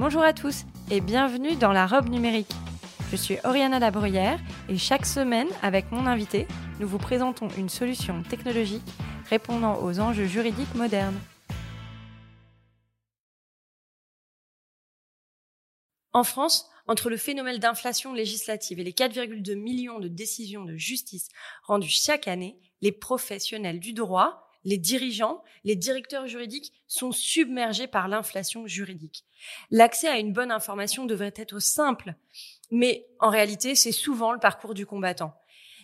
Bonjour à tous et bienvenue dans la robe numérique. Je suis Oriana Labruyère et chaque semaine, avec mon invité, nous vous présentons une solution technologique répondant aux enjeux juridiques modernes. En France, entre le phénomène d'inflation législative et les 4,2 millions de décisions de justice rendues chaque année, les professionnels du droit les dirigeants, les directeurs juridiques sont submergés par l'inflation juridique. L'accès à une bonne information devrait être simple, mais en réalité, c'est souvent le parcours du combattant.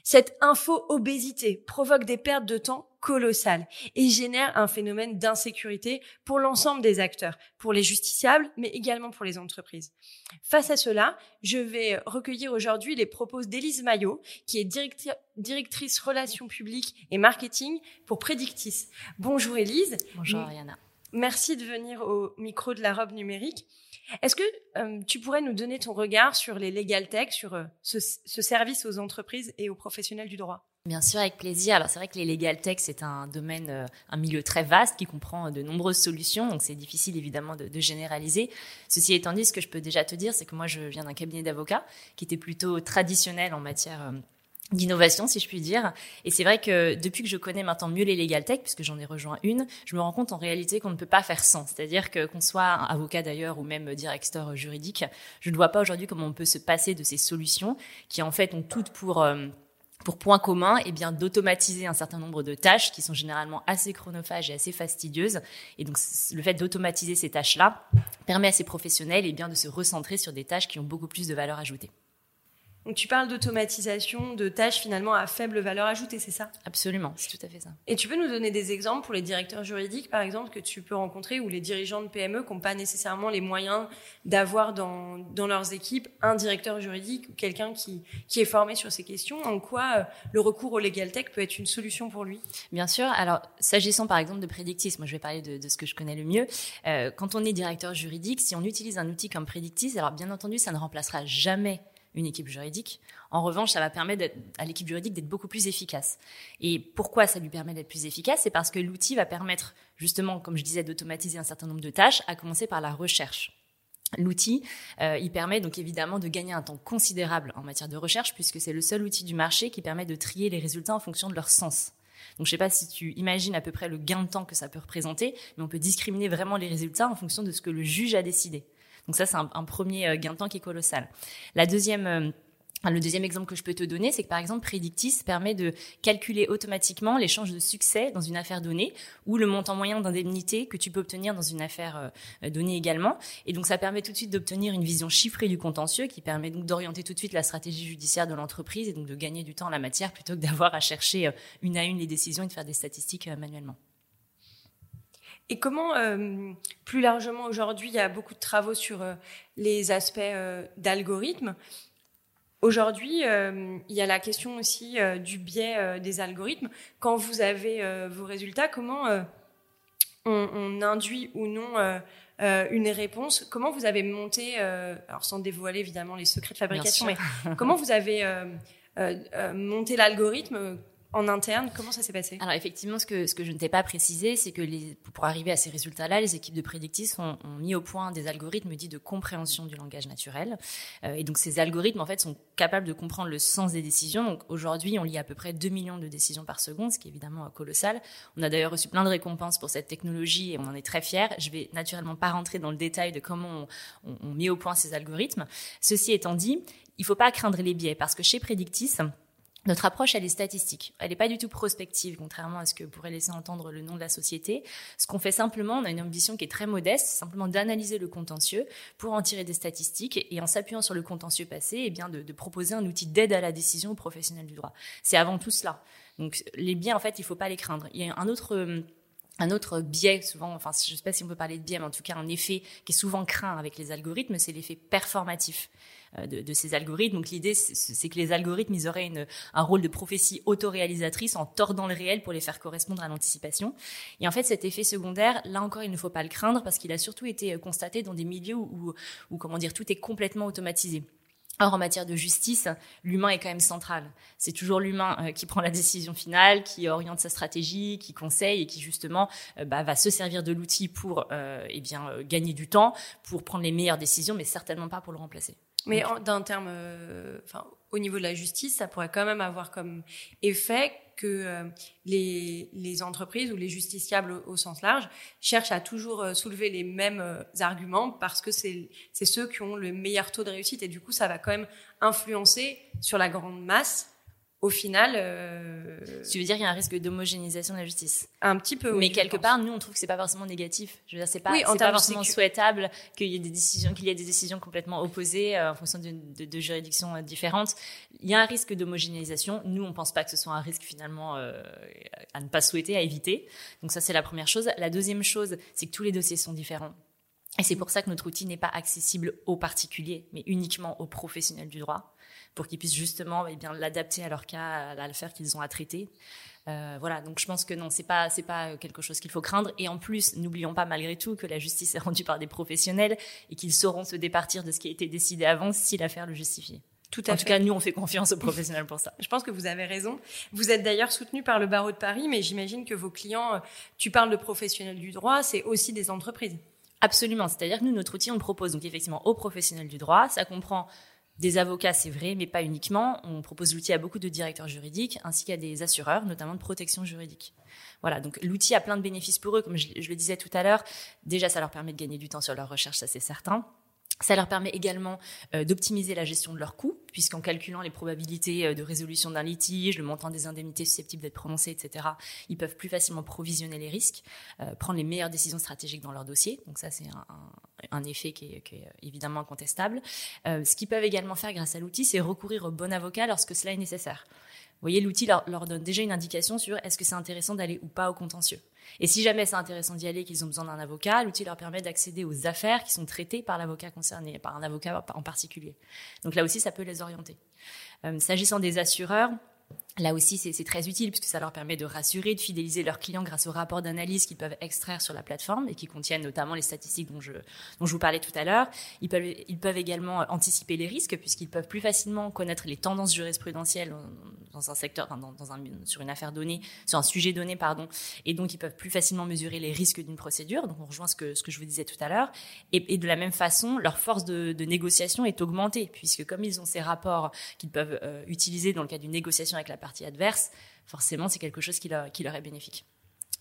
Cette info-obésité provoque des pertes de temps colossales et génère un phénomène d'insécurité pour l'ensemble des acteurs, pour les justiciables, mais également pour les entreprises. Face à cela, je vais recueillir aujourd'hui les propos d'Élise Maillot, qui est directrice relations publiques et marketing pour Predictis. Bonjour Élise. Bonjour Ariana. Merci de venir au micro de la robe numérique. Est-ce que euh, tu pourrais nous donner ton regard sur les legal tech, sur euh, ce, service aux entreprises et aux professionnels du droit? Bien sûr, avec plaisir. Alors c'est vrai que les legal tech, c'est un domaine, euh, un milieu très vaste qui comprend de nombreuses solutions, donc c'est difficile évidemment de, de, généraliser. Ceci étant dit, ce que je peux déjà te dire, c'est que moi je viens d'un cabinet d'avocats qui était plutôt traditionnel en matière d'innovation, si je puis dire. Et c'est vrai que depuis que je connais maintenant mieux les legal tech, puisque j'en ai rejoint une, je me rends compte en réalité qu'on ne peut pas faire sans. C'est-à-dire que qu'on soit avocat d'ailleurs ou même directeur juridique, je ne vois pas aujourd'hui comment on peut se passer de ces solutions qui en fait ont toutes pour euh, pour point commun, eh bien, d'automatiser un certain nombre de tâches qui sont généralement assez chronophages et assez fastidieuses. Et donc, le fait d'automatiser ces tâches-là permet à ces professionnels, eh bien, de se recentrer sur des tâches qui ont beaucoup plus de valeur ajoutée. Donc tu parles d'automatisation de tâches finalement à faible valeur ajoutée, c'est ça? Absolument, c'est tout à fait ça. Et tu peux nous donner des exemples pour les directeurs juridiques, par exemple, que tu peux rencontrer ou les dirigeants de PME qui n'ont pas nécessairement les moyens d'avoir dans, dans leurs équipes un directeur juridique ou quelqu'un qui, qui est formé sur ces questions? En quoi euh, le recours au legal tech peut être une solution pour lui? Bien sûr. Alors, s'agissant par exemple de Predictis, moi je vais parler de, de ce que je connais le mieux. Euh, quand on est directeur juridique, si on utilise un outil comme Predictis, alors bien entendu, ça ne remplacera jamais une équipe juridique. En revanche, ça va permettre à l'équipe juridique d'être beaucoup plus efficace. Et pourquoi ça lui permet d'être plus efficace? C'est parce que l'outil va permettre, justement, comme je disais, d'automatiser un certain nombre de tâches, à commencer par la recherche. L'outil, euh, il permet donc évidemment de gagner un temps considérable en matière de recherche, puisque c'est le seul outil du marché qui permet de trier les résultats en fonction de leur sens. Donc je sais pas si tu imagines à peu près le gain de temps que ça peut représenter, mais on peut discriminer vraiment les résultats en fonction de ce que le juge a décidé. Donc ça, c'est un, premier euh, gain de temps qui est colossal. La deuxième euh, le deuxième exemple que je peux te donner, c'est que par exemple, Predictis permet de calculer automatiquement les chances de succès dans une affaire donnée ou le montant moyen d'indemnité que tu peux obtenir dans une affaire euh, donnée également. Et donc, ça permet tout de suite d'obtenir une vision chiffrée du contentieux qui permet donc d'orienter tout de suite la stratégie judiciaire de l'entreprise et donc de gagner du temps en la matière plutôt que d'avoir à chercher une à une les décisions et de faire des statistiques manuellement. Et comment, euh, plus largement aujourd'hui, il y a beaucoup de travaux sur euh, les aspects euh, d'algorithmes. Aujourd'hui, il y a la question aussi du biais des algorithmes. Quand vous avez vos résultats, comment on, on, induit ou non une réponse? Comment vous avez monté, alors sans dévoiler évidemment les secrets de fabrication, mais comment vous avez monté l'algorithme en interne Comment ça s'est passé? Alors effectivement, ce que, ce que je ne t'ai pas précisé, c'est que les, pour arriver à ces résultats-là, les équipes de Predictis ont, mis au point des algorithmes dits de compréhension du langage naturel. Euh, et donc ces algorithmes, en fait, sont capables de comprendre le sens des décisions. Donc aujourd'hui, on lit à peu près 2 millions de décisions par seconde, ce qui est évidemment colossal. On a d'ailleurs reçu plein de récompenses pour cette technologie et on en est très fiers. Je vais naturellement pas rentrer dans le détail de comment on, on, on met au point ces algorithmes. Ceci étant dit, il faut pas craindre les biais parce que chez Predictis, notre approche, elle est statistique. Elle n'est pas du tout prospective, contrairement à ce que pourrait laisser entendre le nom de la société. Ce qu'on fait simplement, on a une ambition qui est très modeste, simplement d'analyser le contentieux pour en tirer des statistiques et en s'appuyant sur le contentieux passé, eh bien de, de proposer un outil d'aide à la décision aux professionnels du droit. C'est avant tout cela. Donc les biens, en fait, il ne faut pas les craindre. Il y a un autre un autre biais, souvent, enfin, je ne sais pas si on peut parler de biais, mais en tout cas, un effet qui est souvent craint avec les algorithmes, c'est l'effet performatif euh, de, ces algorithmes. Donc, l'idée, c'est que les algorithmes, ils auraient une, un rôle de prophétie autoréalisatrice en tordant le réel pour les faire correspondre à l'anticipation. Et en fait, cet effet secondaire, là encore, il ne faut pas le craindre parce qu'il a surtout été euh, constaté dans des milieux où, où, comment dire, tout est complètement automatisé. Or, en matière de justice, l'humain est quand même central. C'est toujours l'humain euh, qui prend la décision finale, qui oriente sa stratégie, qui conseille et qui justement bah, va se servir de l'outil pour eh bien gagner du temps, pour prendre les meilleures décisions, mais certainement pas pour le remplacer. Mais d'un terme, enfin, au niveau de la justice, ça pourrait quand même avoir comme effet que euh, les, les, entreprises ou les justiciables au, sens large cherchent à toujours euh, soulever les mêmes euh, arguments parce que c'est ceux qui ont le meilleur taux de réussite et du coup ça va quand même influencer sur la grande masse au final. Euh... Tu veux dire qu'il y a un risque d'homogénéisation de la justice Un petit peu. Mais quelque part, nous, on trouve que c'est pas forcément négatif. Je veux dire, c'est pas, c'est pas forcément souhaitable qu'il y ait des décisions, qu'il y ait des décisions complètement opposées euh, en fonction de, de, de, juridictions euh, différentes. Il y a un risque d'homogénéisation. Nous, on pense pas que ce soit un risque finalement euh, à ne pas souhaiter, à éviter. Donc ça, c'est la première chose. La deuxième chose, c'est que tous les dossiers sont différents. Et c'est pour ça que notre outil n'est pas accessible aux particuliers, mais uniquement aux professionnels du droit pour qu'ils puissent justement eh bien l'adapter à leur cas, à l'affaire qu'ils ont à traiter. Euh, voilà, donc je pense que non, c'est pas c'est pas quelque chose qu'il faut craindre. Et en plus, n'oublions pas malgré tout que la justice est rendue par des professionnels et qu'ils sauront se départir de ce qui a été décidé avant si l'affaire le justifie. Tout à en tout cas, nous, on fait confiance aux professionnels pour ça. Je pense que vous avez raison. Vous êtes d'ailleurs soutenu par le barreau de Paris, mais j'imagine que vos clients, euh, tu parles de professionnels du droit, c'est aussi des entreprises. Absolument. C'est-à-dire que nous, notre outil, on le propose donc effectivement aux professionnels du droit. Ça comprend des avocats, c'est vrai, mais pas uniquement. On propose l'outil à beaucoup de directeurs juridiques ainsi qu'à des assureurs, notamment de protection juridique. Voilà, donc l'outil a plein de bénéfices pour eux, comme je, le disais tout à l'heure. Déjà, ça leur permet de gagner du temps sur leur recherche, ça c'est certain. Ça leur permet également euh, d'optimiser la gestion de leurs coûts, puisqu'en calculant les probabilités euh, de résolution d'un litige, le montant des indemnités susceptibles d'être prononcées, etc., ils peuvent plus facilement provisionner les risques, euh, prendre les meilleures décisions stratégiques dans leur dossier. Donc ça, c'est un, un, effet qui est, qui est, évidemment incontestable. ce qu'ils peuvent également faire grâce à l'outil, c'est recourir au bon avocat lorsque cela est nécessaire. Vous voyez, l'outil leur, donne déjà une indication sur est-ce que c'est intéressant d'aller ou pas au contentieux. Et si jamais c'est intéressant d'y aller, qu'ils ont besoin d'un avocat, l'outil leur permet d'accéder aux affaires qui sont traitées par l'avocat concerné, par un avocat en particulier. Donc là aussi, ça peut les orienter. Euh, s'agissant des assureurs, Là aussi, c'est très utile puisque ça leur permet de rassurer, de fidéliser leurs clients grâce aux rapports d'analyse qu'ils peuvent extraire sur la plateforme et qui contiennent notamment les statistiques dont je, dont je vous parlais tout à l'heure. Ils peuvent, ils peuvent également anticiper les risques puisqu'ils peuvent plus facilement connaître les tendances jurisprudentielles dans un secteur, dans, dans un, sur une affaire donnée, sur un sujet donné, pardon. Et donc, ils peuvent plus facilement mesurer les risques d'une procédure. Donc, on rejoint ce que, ce que je vous disais tout à l'heure. Et, de la même façon, leur force de, de, négociation est augmentée puisque comme ils ont ces rapports qu'ils peuvent euh, utiliser dans le cas d'une négociation avec la partie adverse, forcément, c'est quelque chose qui leur, qui leur est bénéfique.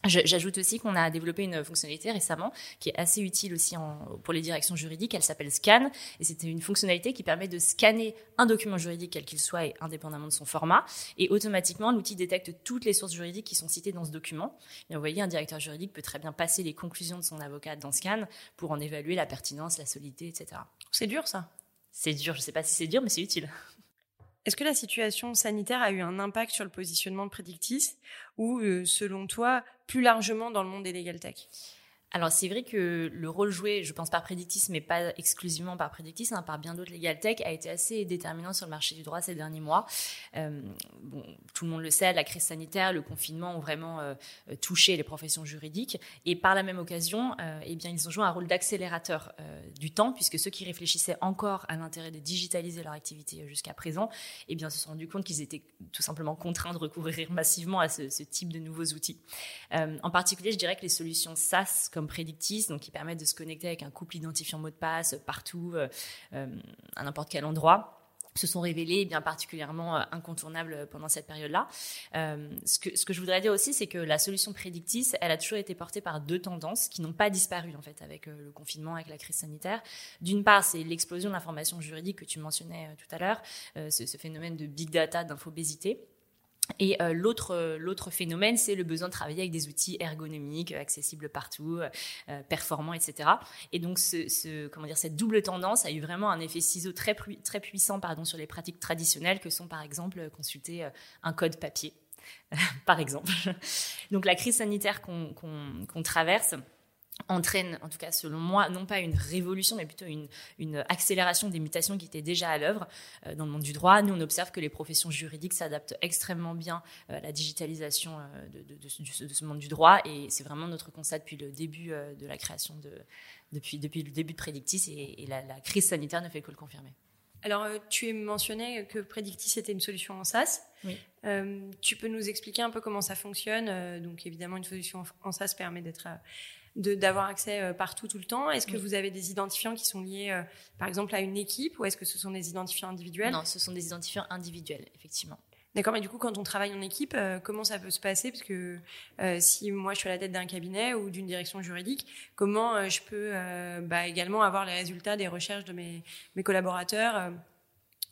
J'ajoute aussi qu'on a développé une fonctionnalité récemment qui est assez utile aussi en, pour les directions juridiques. Elle s'appelle Scan et c'était une fonctionnalité qui permet de scanner un document juridique quel qu'il soit et indépendamment de son format et automatiquement l'outil détecte toutes les sources juridiques qui sont citées dans ce document. Et vous voyez, un directeur juridique peut très bien passer les conclusions de son avocat dans Scan pour en évaluer la pertinence, la solidité, etc. C'est dur ça. C'est dur. Je sais pas si c'est dur, mais c'est utile. Est-ce que la situation sanitaire a eu un impact sur le positionnement de Predictis ou, euh, selon toi, plus largement dans le monde des legal tech? Alors c'est vrai que le rôle joué, je pense par Predictis, mais pas exclusivement par Predictis, hein, par bien d'autres legal tech, a été assez déterminant sur le marché du droit ces derniers mois. Euh, tout le monde le sait, la crise sanitaire, le confinement ont vraiment euh, touché les professions juridiques, et par la même occasion, euh, eh bien ils ont joué un rôle d'accélérateur du temps, puisque ceux qui réfléchissaient encore à l'intérêt de digitaliser leur activité jusqu'à présent, eh bien se sont rendus compte qu'ils étaient tout simplement contraints de recourir massivement à ce, ce type de nouveaux outils. En particulier, je dirais que les solutions SaaS comme Predictis, donc qui permettent de se connecter avec un couple identifiant mot de passe partout, euh, euh, à n'importe quel endroit se sont révélés eh bien particulièrement euh, incontournables pendant cette période-là. ce, que, je voudrais dire aussi, c'est que la solution Predictis, elle a toujours été portée par deux tendances qui n'ont pas disparu en fait avec le confinement, avec la crise sanitaire. D'une part, c'est l'explosion de l'information juridique que tu mentionnais tout à l'heure, ce, phénomène de big data, d'infobésité. Et euh, l'autre euh, l'autre phénomène, c'est le besoin de travailler avec des outils ergonomiques, euh, accessibles partout, euh, performants, etc. Et donc ce, ce, comment dire cette double tendance a eu vraiment un effet ciseau très très puissant pardon sur les pratiques traditionnelles que sont par exemple consulter un code papier par exemple. Donc la crise sanitaire qu'on traverse, entraîne, en tout cas selon moi, non pas une révolution, mais plutôt une, une accélération des mutations qui étaient déjà à l'œuvre euh, dans le monde du droit. Nous, on observe que les professions juridiques s'adaptent extrêmement bien euh, à la digitalisation euh, de, de, de, de, ce monde du droit, et c'est vraiment notre constat depuis le début de la création de, depuis, depuis le début de Predictis, et, et la, la, crise sanitaire ne fait que le confirmer. Alors, tu mentionné que Predictis était une solution en SaaS. Oui. tu peux nous expliquer un peu comment ça fonctionne? Donc, évidemment, une solution en SaaS permet d'être d'avoir accès euh, partout tout le temps. Est-ce que vous avez des identifiants qui sont liés, euh, par exemple, à une équipe ou est-ce que ce sont des identifiants individuels? Non, ce sont des identifiants individuels, effectivement. D'accord, mais du coup, quand on travaille en équipe, euh, comment ça peut se passer? Parce que si moi je suis à la tête d'un cabinet ou d'une direction juridique, comment je peux bah, également avoir les résultats des recherches de mes, mes collaborateurs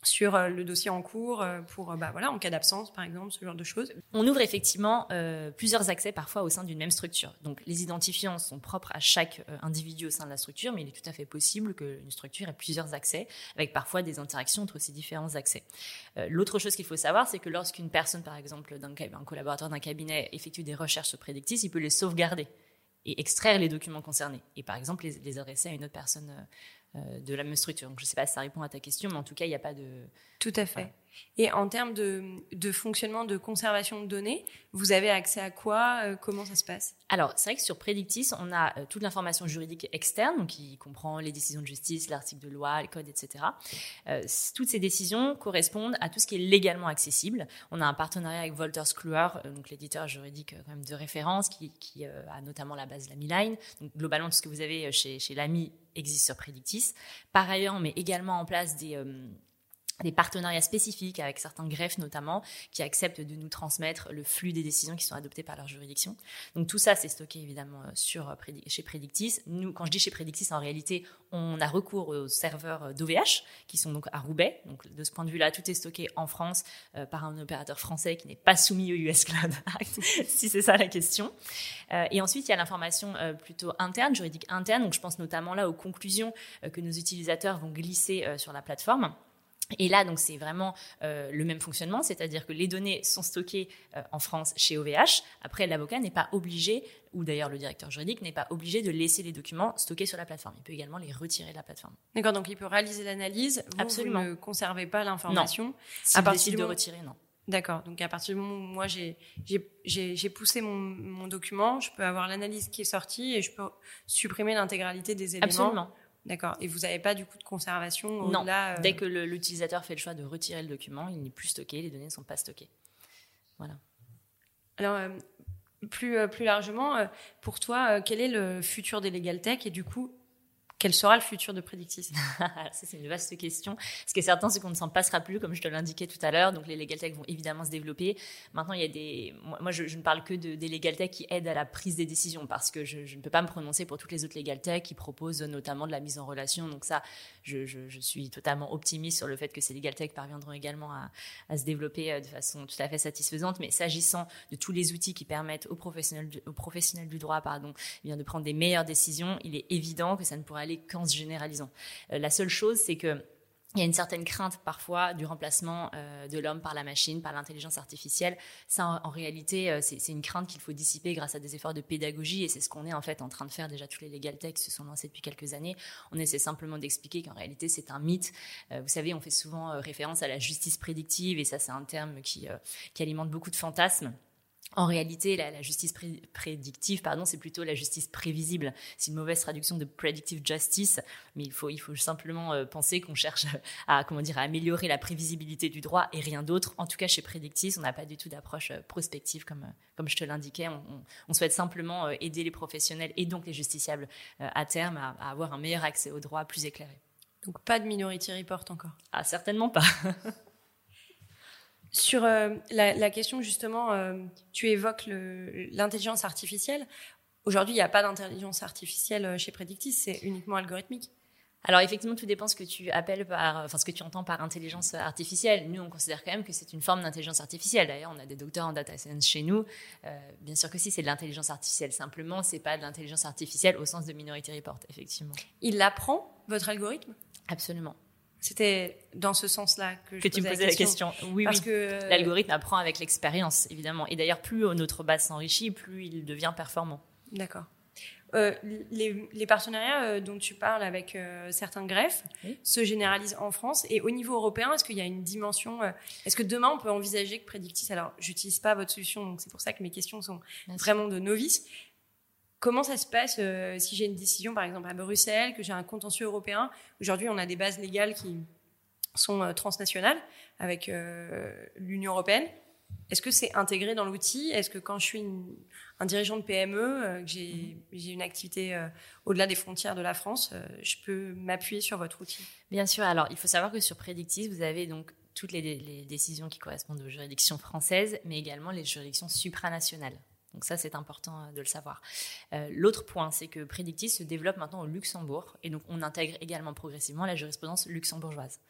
sur euh, le dossier en cours euh, pour euh, bah voilà en cas d'absence par exemple ce genre de choses. On ouvre effectivement plusieurs accès parfois au sein d'une même structure. Donc les identifiants sont propres à chaque individu au sein de la structure, mais il est tout à fait possible qu'une structure ait plusieurs accès avec parfois des interactions entre ces différents accès. L'autre chose qu'il faut savoir, c'est que lorsqu'une personne par exemple d'un un collaborateur d'un cabinet effectue des recherches sur Predictis, il peut les sauvegarder et extraire les documents concernés et par exemple les, adresser à une autre personne de la même structure. Donc, je ne sais pas si ça répond à ta question, mais en tout cas, il n'y a pas de... Tout à fait. Et en termes de, fonctionnement, de conservation de données, vous avez accès à quoi euh, Comment ça se passe? Alors, c'est vrai que sur Predictis, on a euh, toute l'information juridique externe, qui comprend les décisions de justice, l'article de loi, les codes, etc. toutes ces décisions correspondent à tout ce qui est légalement accessible. On a un partenariat avec Wolters Kluwer, donc l'éditeur juridique de référence, qui, a notamment la base de la Line. Donc, globalement, tout ce que vous avez chez, chez l'AMI existe sur Predictis. Par ailleurs, on met également en place des, euh, des partenariats spécifiques avec certains greffes notamment qui acceptent de nous transmettre le flux des décisions qui sont adoptées par leur juridiction. Donc tout ça c'est stocké évidemment euh, sur euh, chez Predictis. Nous quand je dis chez Predictis en réalité on a recours aux serveurs d'OVH qui sont donc à Roubaix. Donc de ce point de vue là tout est stocké en France euh, par un opérateur français qui n'est pas soumis au US Cloud Act si c'est ça la question. Euh, et ensuite il y a l'information euh, plutôt interne, juridique interne. Donc je pense notamment là aux conclusions que nos utilisateurs vont glisser sur la plateforme. Et là, donc, c'est vraiment euh, le même fonctionnement, c'est-à-dire que les données sont stockées euh, en France chez OVH. Après, l'avocat n'est pas obligé, ou d'ailleurs le directeur juridique n'est pas obligé de laisser les documents stockés sur la plateforme. Il peut également les retirer de la plateforme. D'accord, donc il peut réaliser l'analyse. Absolument. Vous ne conservez pas l'information. Non. à partir de retirer, non. D'accord. Donc à partir du moment où moi j'ai poussé mon, mon, document, je peux avoir l'analyse qui est sortie et je peux supprimer l'intégralité des éléments. Absolument. D'accord. Et vous n'avez pas du coup de conservation Non. Euh, Dès que l'utilisateur fait le choix de retirer le document, il n'est plus stocké, les données ne sont pas stockées. Voilà. Alors, euh, plus, euh, plus largement, pour toi, quel est le futur des Legal Tech et du coup, quel sera le futur de Predictis c'est une vaste question. Ce qui est certain, c'est qu'on ne s'en passera plus, comme je te l'indiquais tout à l'heure. Donc, les legal tech vont évidemment se développer. Maintenant, il y a des. Moi, je, ne parle que de, des legal tech qui aident à la prise des décisions parce que je, ne peux pas me prononcer pour toutes les autres legal tech qui proposent notamment de la mise en relation. Donc, ça, je, suis totalement optimiste sur le fait que ces legal tech parviendront également à, se développer euh, de façon tout à fait satisfaisante. Mais s'agissant de tous les outils qui permettent aux professionnels du, droit, pardon, eh de prendre des meilleures décisions, il est évident que ça ne pourra aller qu'en se généralisant. Euh, la seule chose, c'est que il y a une certaine crainte parfois du remplacement euh, de l'homme par la machine, par l'intelligence artificielle. Ça, en, réalité, euh, c'est une crainte qu'il faut dissiper grâce à des efforts de pédagogie, et c'est ce qu'on est en fait en train de faire déjà. Tous les legal tech se sont lancés depuis quelques années. On essaie simplement d'expliquer qu'en réalité, c'est un mythe. vous savez, on fait souvent référence à la justice prédictive, et ça, c'est un terme qui, qui alimente beaucoup de fantasmes. En réalité, la, justice prédictive, pardon, c'est plutôt la justice prévisible. C'est une mauvaise traduction de predictive justice, mais il faut, il faut simplement euh, penser qu'on cherche à, comment dire, à améliorer la prévisibilité du droit et rien d'autre. En tout cas, chez Predictis, on n'a pas du tout d'approche euh, prospective comme, euh, comme je te l'indiquais. On, souhaite simplement aider les professionnels et donc les justiciables à terme à, à avoir un meilleur accès au droit plus éclairé. Donc pas de minority report encore Ah, certainement pas. Sur euh, la, question justement, euh, tu évoques l'intelligence artificielle. Aujourd'hui, il n'y a pas d'intelligence artificielle euh, chez Predictis, c'est uniquement algorithmique. Alors effectivement, tout dépend ce que tu appelles par, enfin ce que tu entends par intelligence artificielle. Nous, on considère quand même que c'est une forme d'intelligence artificielle. D'ailleurs, on a des docteurs en data science chez nous. bien sûr que si, c'est de l'intelligence artificielle. Simplement, c'est pas de l'intelligence artificielle au sens de Minority Report, effectivement. Il apprend votre algorithme? Absolument. C'était dans ce sens-là que, que tu me posais la question. Oui, Parce oui. que L'algorithme apprend avec l'expérience, évidemment. Et d'ailleurs, plus notre base s'enrichit, plus il devient performant. D'accord. Euh, les, les, partenariats euh, dont tu parles avec euh, certains greffes Oui. se généralisent en France et au niveau européen, est-ce qu'il y a une dimension euh, Est-ce que demain on peut envisager que Predictis Alors, j'utilise pas votre solution, donc c'est pour ça que mes questions sont vraiment de novice. Comment ça se passe euh, si j'ai une décision, par exemple à Bruxelles, que j'ai un contentieux européen Aujourd'hui, on a des bases légales qui sont euh, transnationales avec euh, l'Union européenne. Est-ce que c'est intégré dans l'outil? Est-ce que quand je suis une- un dirigeant de PME, que j'ai j'ai une activité euh, au-delà des frontières de la France, euh, je peux m'appuyer sur votre outil? Bien sûr. Alors, il faut savoir que sur Predictis, vous avez donc toutes les, les décisions qui correspondent aux juridictions françaises, mais également les juridictions supranationales. Donc ça, c'est important euh, de le savoir. Euh, L'autre point, c'est que Predictis se développe maintenant au Luxembourg, et donc on intègre également progressivement la jurisprudence luxembourgeoise.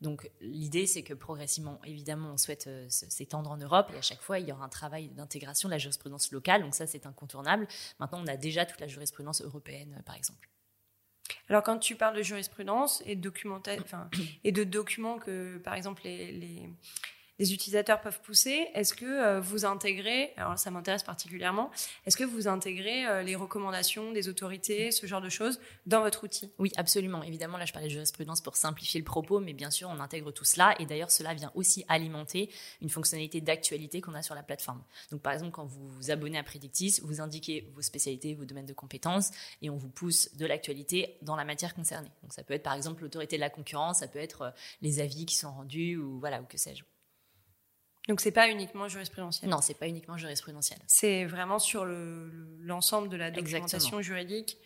Donc l'idée, c'est que progressivement, évidemment, on souhaite euh, s'étendre en Europe, et à chaque fois, il y aura un travail d'intégration de la jurisprudence locale, donc ça, c'est incontournable. Maintenant, on a déjà toute la jurisprudence européenne, par exemple. Alors, quand tu parles de jurisprudence et de, et de documents que, par exemple, les, les utilisateurs peuvent pousser, est-ce que euh, vous intégrez, alors ça m'intéresse particulièrement, est-ce que vous intégrez euh, les recommandations des autorités, ce genre de choses, dans votre outil? Oui, absolument. Évidemment, là, je parlais de jurisprudence pour simplifier le propos, mais bien sûr, on intègre tout cela. Et d'ailleurs, cela vient aussi alimenter une fonctionnalité d'actualité qu'on a sur la plateforme. Donc, par exemple, quand vous vous abonnez à Predictis, vous indiquez vos spécialités, vos domaines de compétences, et on vous pousse de l'actualité dans la matière concernée. Donc, ça peut être, par exemple, l'autorité de la concurrence, ça peut être euh, les avis qui sont rendus, ou voilà, ou que sais-je. Donc, c'est pas uniquement jurisprudentiel. Non, c'est pas uniquement jurisprudentiel. C'est vraiment sur le- le- l'ensemble de la documentation Exactement. juridique,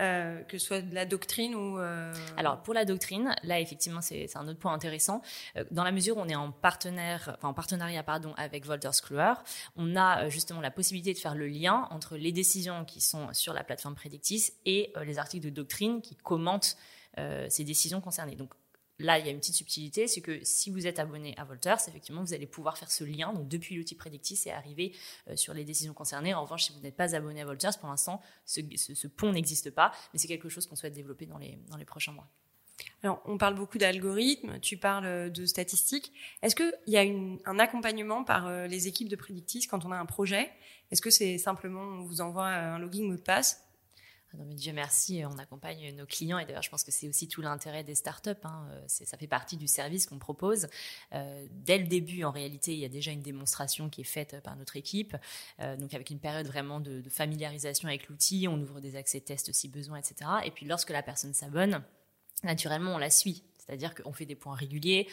euh, que ce soit de la doctrine ou. euh, Alors pour la doctrine, là effectivement c'est c'est un autre point intéressant. Euh, Dans la mesure où on est en partenaire, enfin en partenariat pardon avec Wolters Kluwer, on a euh, justement la possibilité de faire le lien entre les décisions qui sont sur la plateforme Predictis et euh, les articles de doctrine qui commentent euh, ces décisions concernées. Donc Là, il y a une petite subtilité, c'est que si vous êtes abonné à Volters, effectivement, vous allez pouvoir faire ce lien, donc depuis l'outil Predictis et arriver euh, sur les décisions concernées. En revanche, si vous n'êtes pas abonné à Volters, pour l'instant, ce, pont n'existe pas, mais c'est quelque chose qu'on souhaite développer dans les, dans les prochains mois. Alors, on parle beaucoup d'algorithmes, tu parles euh, de statistiques. Est-ce qu'il y a un accompagnement par euh, les équipes de Predictis quand on a un projet? Est-ce que c'est simplement on vous envoie un login mot de passe Non, mais Dieu merci, on accompagne nos clients et d'ailleurs je pense que c'est aussi tout l'intérêt des startups. Hein. Euh, Ça fait partie du service qu'on propose. Euh, dès le début, en réalité, il y a déjà une démonstration qui est faite par notre équipe, euh, donc avec une période vraiment de, de familiarisation avec l'outil. On ouvre des accès tests si besoin, etc. Et puis lorsque la personne s'abonne, naturellement on la suit, c'est-à-dire qu'on fait des points réguliers.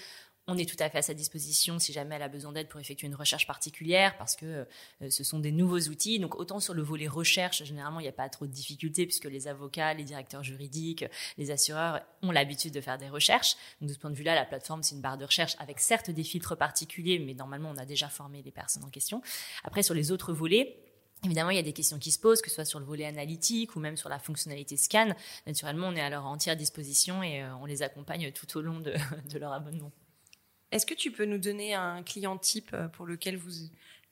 On est tout à fait à sa disposition si jamais elle a besoin d'aide pour effectuer une recherche particulière, parce que euh, ce sont des nouveaux outils. Donc autant sur le volet recherche, généralement, il n'y a pas trop de difficultés, puisque les avocats, les directeurs juridiques, les assureurs ont l'habitude de faire des recherches. Donc de ce point de vue-là, la plateforme, c'est une barre de recherche avec certes des filtres particuliers, mais normalement, on a déjà formé les personnes en question. Après, sur les autres volets, Évidemment, il y a des questions qui se posent, que ce soit sur le volet analytique ou même sur la fonctionnalité scan. Naturellement, on est à leur entière disposition et euh, on les accompagne tout au long de, de leur abonnement. Est-ce que tu peux nous donner un client type euh, pour lequel vous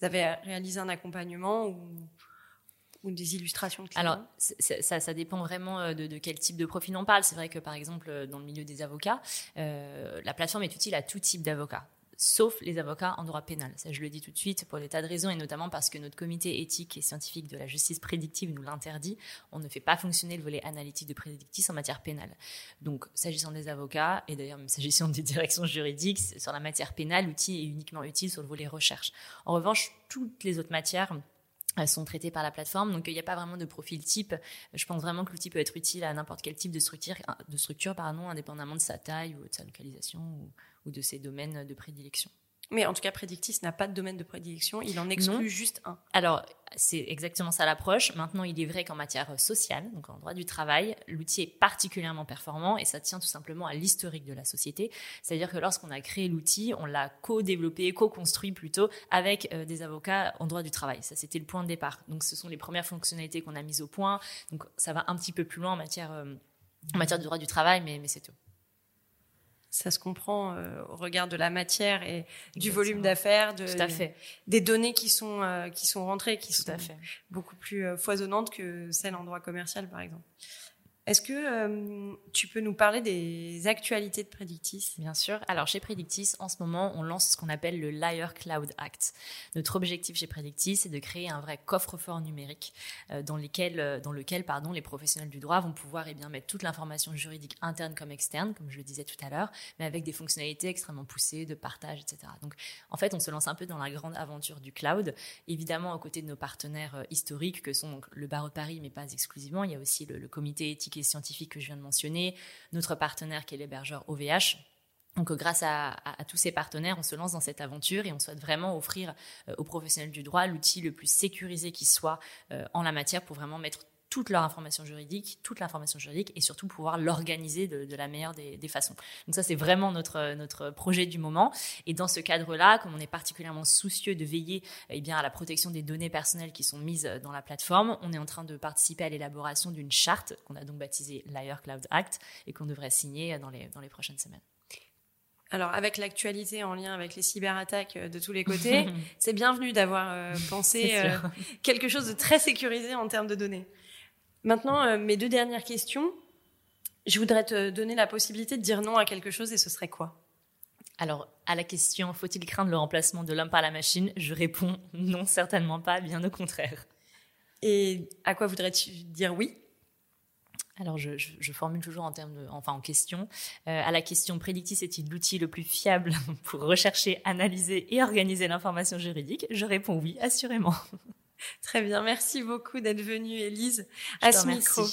avez réalisé un accompagnement ou, des illustrations de clients? Alors, ça, dépend vraiment euh, de, quel type de profil on parle. C'est vrai que, par exemple, euh, dans le milieu des avocats, la plateforme est utile à tout type d'avocats. Sauf les avocats en droit pénal. Ça, je le dis tout de suite pour des tas de raisons, et notamment parce que notre comité éthique et scientifique de la justice prédictive nous l'interdit. On ne fait pas fonctionner le volet analytique de Predictis en matière pénale. Donc, s'agissant des avocats, et d'ailleurs s'agissant des directions juridiques, sur la matière pénale, l'outil est uniquement utile sur le volet recherche. En revanche, toutes les autres matières elles sont traitées par la plateforme, donc il n'y a pas vraiment de profil type. Je pense vraiment que l'outil peut être utile à n'importe quel type de structure, de structure pardon, indépendamment de sa taille ou de sa localisation ou de ses domaines de prédilection. Mais en tout cas, Predictis n'a pas de domaine de prédilection, il en exclut Non. juste un. Alors, c'est exactement ça l'approche. Maintenant, il est vrai qu'en matière sociale, donc en droit du travail, l'outil est particulièrement performant et ça tient tout simplement à l'historique de la société. C'est-à-dire que lorsqu'on a créé l'outil, on l'a co-développé, co-construit plutôt avec euh, des avocats en droit du travail. Ça, c'était le point de départ. Donc, ce sont les premières fonctionnalités qu'on a mises au point. Donc, ça va un petit peu plus loin en matière, euh, en matière du droit du travail, mais, mais c'est tout. Ça se comprend euh, au regard de la matière et du volume d'affaires, de, des données qui sont euh, qui sont rentrées, qui Tout sont à fait. beaucoup plus euh, foisonnantes que celles en droit commercial, par exemple. Est-ce que euh, tu peux nous parler des actualités de Predictis? Bien sûr. Alors chez Predictis, en ce moment, on lance ce qu'on appelle le Liar Cloud Act. Notre objectif chez Predictis, c'est de créer un vrai coffre-fort numérique euh, dans, lequel, euh, dans lequel pardon, les professionnels du droit vont pouvoir eh bien, mettre toute l'information juridique interne comme externe, comme je le disais tout à l'heure, mais avec des fonctionnalités extrêmement poussées de partage, etc. Donc en fait, on se lance un peu dans la grande aventure du cloud, évidemment aux côtés de nos partenaires historiques que sont le Barreau de Paris, mais pas exclusivement. Il y a aussi le, le comité éthique scientifiques que je viens de mentionner, notre partenaire qui est l'hébergeur OVH. Donc, grâce à, tous ces partenaires, on se lance dans cette aventure et on souhaite vraiment offrir euh, aux professionnels du droit l'outil le plus sécurisé qui soit euh, en la matière pour vraiment mettre toute leur information juridique, toute l'information juridique et surtout pouvoir l'organiser de, la meilleure des, façons. Donc ça, c'est vraiment notre, notre projet du moment. Et dans ce cadre-là, comme on est particulièrement soucieux de veiller eh bien, à la protection des données personnelles qui sont mises dans la plateforme, on est en train de participer à l'élaboration d'une charte qu'on a donc baptisée l'Air Cloud Act et qu'on devrait signer dans les, dans les prochaines semaines. Alors, avec l'actualité en lien avec les cyberattaques euh, de tous les côtés, c'est bienvenu d'avoir euh, pensé euh, quelque chose de très sécurisé en termes de données. Maintenant, euh, mes deux dernières questions. Je voudrais te donner la possibilité de dire non à quelque chose et ce serait quoi? Alors, à la question faut-il craindre le remplacement de l'homme par la machine? Je réponds non, certainement pas, bien au contraire. Et à quoi voudrais-tu dire oui? Alors, je, formule toujours en termes de, enfin en question. Euh, à la question Predictis est-il l'outil le plus fiable pour rechercher, analyser et organiser l'information juridique? Je réponds oui, assurément. Très bien, merci beaucoup d'être venue, Elise, à ce micro.